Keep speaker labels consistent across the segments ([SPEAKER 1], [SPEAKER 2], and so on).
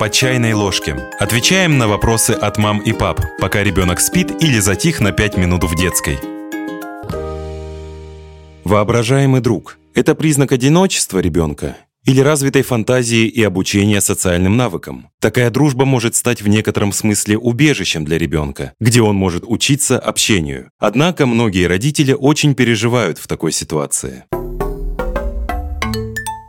[SPEAKER 1] по чайной ложке. Отвечаем на вопросы от мам и пап, пока ребенок спит или затих на 5 минут в детской. Воображаемый друг – это признак одиночества ребенка или развитой фантазии и обучения социальным навыкам. Такая дружба может стать в некотором смысле убежищем для ребенка, где он может учиться общению. Однако многие родители очень переживают в такой ситуации.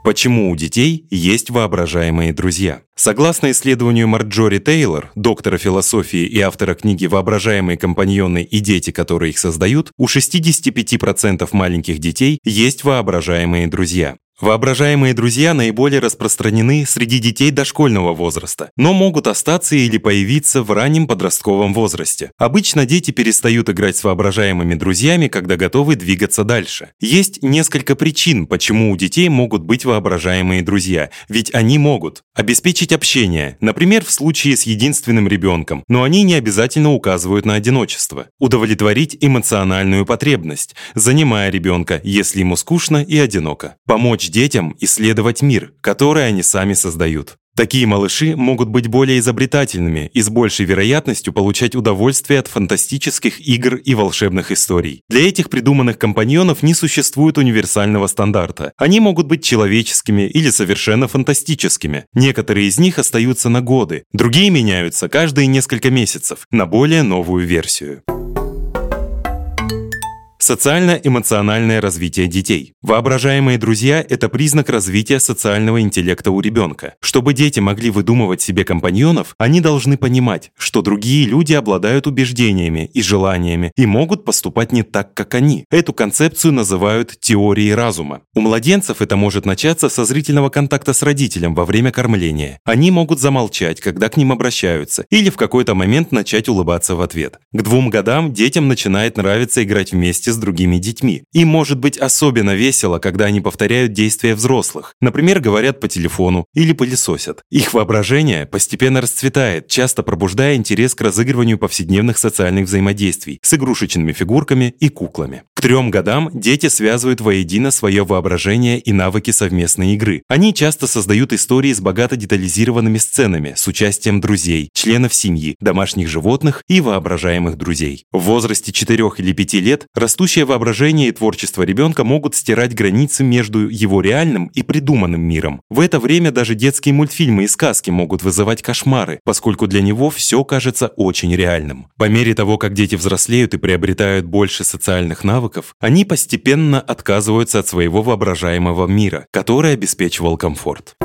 [SPEAKER 1] Почему у детей есть воображаемые друзья? Согласно исследованию Марджори Тейлор, доктора философии и автора книги «Воображаемые компаньоны и дети, которые их создают», у 65% маленьких детей есть воображаемые друзья. Воображаемые друзья наиболее распространены среди детей дошкольного возраста, но могут остаться или появиться в раннем подростковом возрасте. Обычно дети перестают играть с воображаемыми друзьями, когда готовы двигаться дальше. Есть несколько причин, почему у детей могут быть воображаемые друзья, ведь они могут обеспечить общение, например, в случае с единственным ребенком, но они не обязательно указывают на одиночество. Удовлетворить эмоциональную потребность, занимая ребенка, если ему скучно и одиноко. Помочь детям исследовать мир, который они сами создают. Такие малыши могут быть более изобретательными и с большей вероятностью получать удовольствие от фантастических игр и волшебных историй. Для этих придуманных компаньонов не существует универсального стандарта. Они могут быть человеческими или совершенно фантастическими. Некоторые из них остаются на годы, другие меняются каждые несколько месяцев на более новую версию. Социально-эмоциональное развитие детей. Воображаемые друзья – это признак развития социального интеллекта у ребенка. Чтобы дети могли выдумывать себе компаньонов, они должны понимать, что другие люди обладают убеждениями и желаниями и могут поступать не так, как они. Эту концепцию называют теорией разума. У младенцев это может начаться со зрительного контакта с родителем во время кормления. Они могут замолчать, когда к ним обращаются, или в какой-то момент начать улыбаться в ответ. К двум годам детям начинает нравиться играть вместе с другими детьми. Им может быть особенно весело, когда они повторяют действия взрослых. Например, говорят по телефону или пылесосят. Их воображение постепенно расцветает, часто пробуждая интерес к разыгрыванию повседневных социальных взаимодействий с игрушечными фигурками и куклами. Трем годам дети связывают воедино свое воображение и навыки совместной игры. Они часто создают истории с богато детализированными сценами с участием друзей, членов семьи, домашних животных и воображаемых друзей. В возрасте 4 или 5 лет Растущее воображение и творчество ребенка могут стирать границы между его реальным и придуманным миром. В это время даже детские мультфильмы и сказки могут вызывать кошмары, поскольку для него все кажется очень реальным. По мере того, как дети взрослеют и приобретают больше социальных навыков, они постепенно отказываются от своего воображаемого мира, который обеспечивал комфорт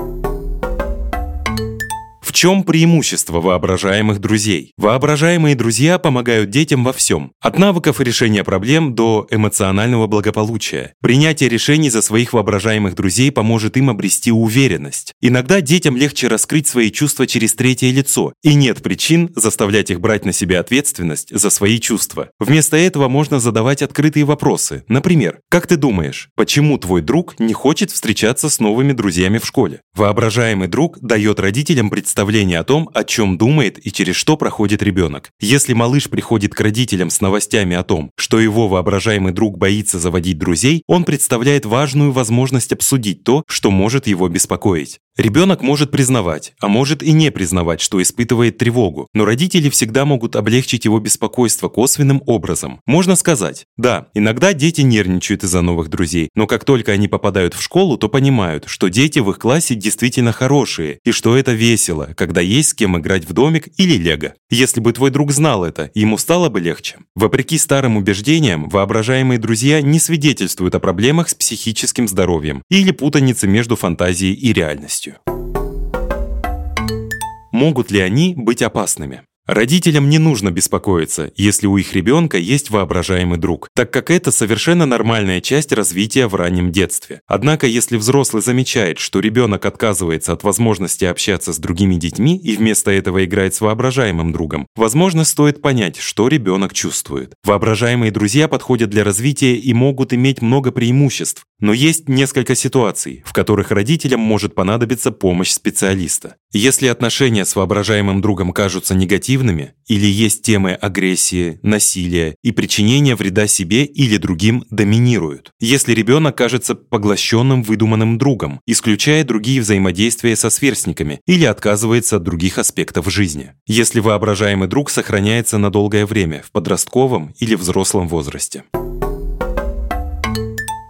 [SPEAKER 1] чем преимущество воображаемых друзей? Воображаемые друзья помогают детям во всем. От навыков решения проблем до эмоционального благополучия. Принятие решений за своих воображаемых друзей поможет им обрести уверенность. Иногда детям легче раскрыть свои чувства через третье лицо, и нет причин заставлять их брать на себя ответственность за свои чувства. Вместо этого можно задавать открытые вопросы. Например, как ты думаешь, почему твой друг не хочет встречаться с новыми друзьями в школе? Воображаемый друг дает родителям представление представление о том, о чем думает и через что проходит ребенок. Если малыш приходит к родителям с новостями о том, что его воображаемый друг боится заводить друзей, он представляет важную возможность обсудить то, что может его беспокоить. Ребенок может признавать, а может и не признавать, что испытывает тревогу, но родители всегда могут облегчить его беспокойство косвенным образом. Можно сказать, да, иногда дети нервничают из-за новых друзей, но как только они попадают в школу, то понимают, что дети в их классе действительно хорошие, и что это весело, когда есть с кем играть в домик или лего. Если бы твой друг знал это, ему стало бы легче. Вопреки старым убеждениям, воображаемые друзья не свидетельствуют о проблемах с психическим здоровьем или путанице между фантазией и реальностью полностью. Могут ли они быть опасными? Родителям не нужно беспокоиться, если у их ребенка есть воображаемый друг, так как это совершенно нормальная часть развития в раннем детстве. Однако, если взрослый замечает, что ребенок отказывается от возможности общаться с другими детьми и вместо этого играет с воображаемым другом, возможно, стоит понять, что ребенок чувствует. Воображаемые друзья подходят для развития и могут иметь много преимуществ, но есть несколько ситуаций, в которых родителям может понадобиться помощь специалиста. Если отношения с воображаемым другом кажутся негативными или есть темы агрессии, насилия и причинения вреда себе или другим доминируют. Если ребенок кажется поглощенным выдуманным другом, исключая другие взаимодействия со сверстниками или отказывается от других аспектов жизни. Если воображаемый друг сохраняется на долгое время в подростковом или взрослом возрасте.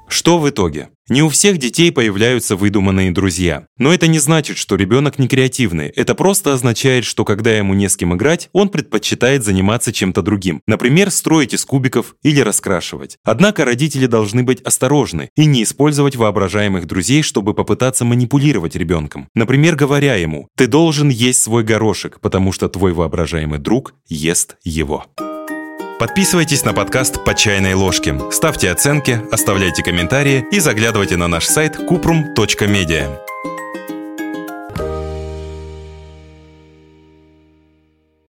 [SPEAKER 1] Что в итоге? Не у всех детей появляются выдуманные друзья. Но это не значит, что ребенок не креативный. Это просто означает, что когда ему не с кем играть, он предпочитает заниматься чем-то другим. Например, строить из кубиков или раскрашивать. Однако родители должны быть осторожны и не использовать воображаемых друзей, чтобы попытаться манипулировать ребенком. Например, говоря ему «ты должен есть свой горошек, потому что твой воображаемый друг ест его». Подписывайтесь на подкаст «По чайной ложке», ставьте оценки, оставляйте комментарии и заглядывайте на наш сайт kuprum.media.